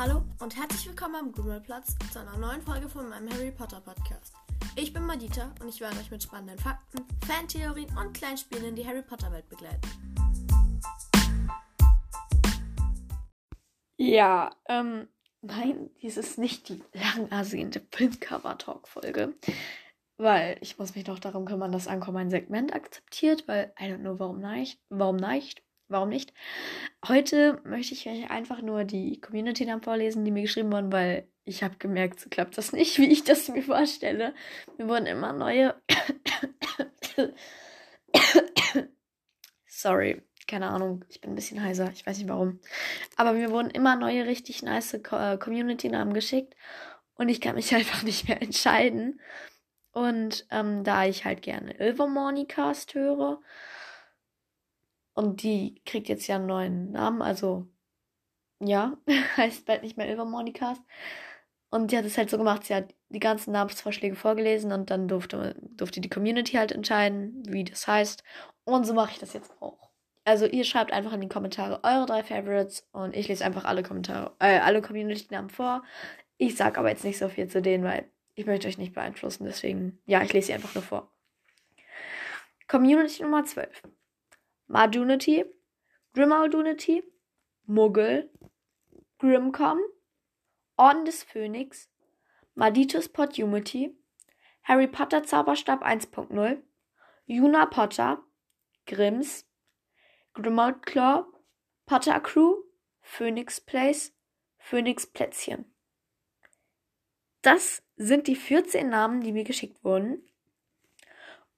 Hallo und herzlich willkommen am Grümmelplatz zu einer neuen Folge von meinem Harry Potter Podcast. Ich bin Madita und ich werde euch mit spannenden Fakten, Fantheorien und kleinen Spielen in die Harry Potter Welt begleiten. Ja, ähm, nein, dies ist nicht die lang ersehnte Filmcover-Talk-Folge, weil ich muss mich noch darum kümmern, dass Anko mein Segment akzeptiert, weil I don't know, warum nicht, warum nicht, warum nicht. Heute möchte ich euch einfach nur die Community-Namen vorlesen, die mir geschrieben wurden, weil ich habe gemerkt, so klappt das nicht, wie ich das mir vorstelle. Mir wurden immer neue... Sorry, keine Ahnung, ich bin ein bisschen heiser, ich weiß nicht warum. Aber mir wurden immer neue, richtig nice äh, Community-Namen geschickt und ich kann mich einfach nicht mehr entscheiden. Und ähm, da ich halt gerne Ilvermornicast höre und die kriegt jetzt ja einen neuen Namen, also ja, heißt bald nicht mehr Ilvermornicast. Und die hat es halt so gemacht, sie hat die ganzen Namensvorschläge vorgelesen und dann durfte, durfte die Community halt entscheiden, wie das heißt. Und so mache ich das jetzt auch. Also ihr schreibt einfach in die Kommentare eure drei Favorites und ich lese einfach alle Kommentare, äh, alle Community-Namen vor. Ich sage aber jetzt nicht so viel zu denen, weil ich möchte euch nicht beeinflussen. Deswegen, ja, ich lese sie einfach nur vor. Community Nummer 12. Madunity, Grimaudunity, Muggel, Grimcom, Orden des Phönix, Maditus Podumity, Harry Potter Zauberstab 1.0, Juna Potter, Grimms, Grimmauld Claw, Potter Crew, Phoenix Place, Phoenix Plätzchen. Das sind die 14 Namen, die mir geschickt wurden.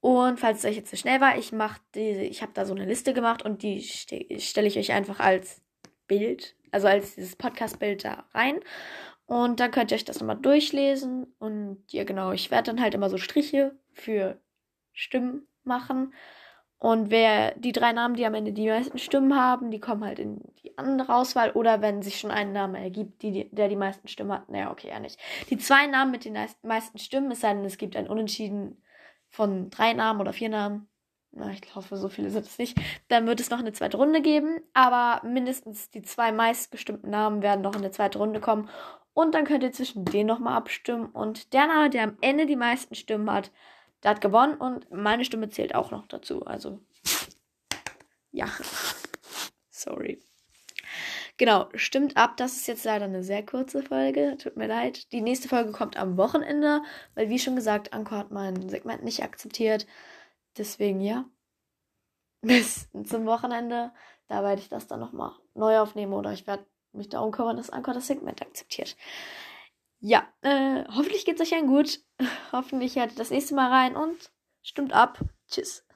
Und falls es euch jetzt zu schnell war, ich mache diese, ich habe da so eine Liste gemacht und die ste stelle ich euch einfach als Bild, also als dieses Podcast-Bild da rein. Und dann könnt ihr euch das nochmal durchlesen. Und ja, genau, ich werde dann halt immer so Striche für Stimmen machen. Und wer die drei Namen, die am Ende die meisten Stimmen haben, die kommen halt in die andere Auswahl. Oder wenn sich schon ein Name ergibt, die, der die meisten Stimmen hat. Naja, okay, ja nicht. Die zwei Namen mit den meisten Stimmen, es sei denn, es gibt ein Unentschieden von drei Namen oder vier Namen. Na, ich hoffe, so viele sind es nicht. Dann wird es noch eine zweite Runde geben. Aber mindestens die zwei meistgestimmten Namen werden noch in eine zweite Runde kommen. Und dann könnt ihr zwischen denen nochmal abstimmen. Und der Name, der am Ende die meisten Stimmen hat, der hat gewonnen und meine Stimme zählt auch noch dazu. Also, ja. Sorry. Genau, stimmt ab. Das ist jetzt leider eine sehr kurze Folge. Tut mir leid. Die nächste Folge kommt am Wochenende, weil, wie schon gesagt, Anko hat mein Segment nicht akzeptiert. Deswegen, ja. Bis zum Wochenende. Da werde ich das dann nochmal neu aufnehmen oder ich werde mich darum kümmern, dass Anko das Segment akzeptiert. Ja, äh, hoffentlich geht's euch allen gut. hoffentlich hört ihr das nächste Mal rein und stimmt ab. Tschüss.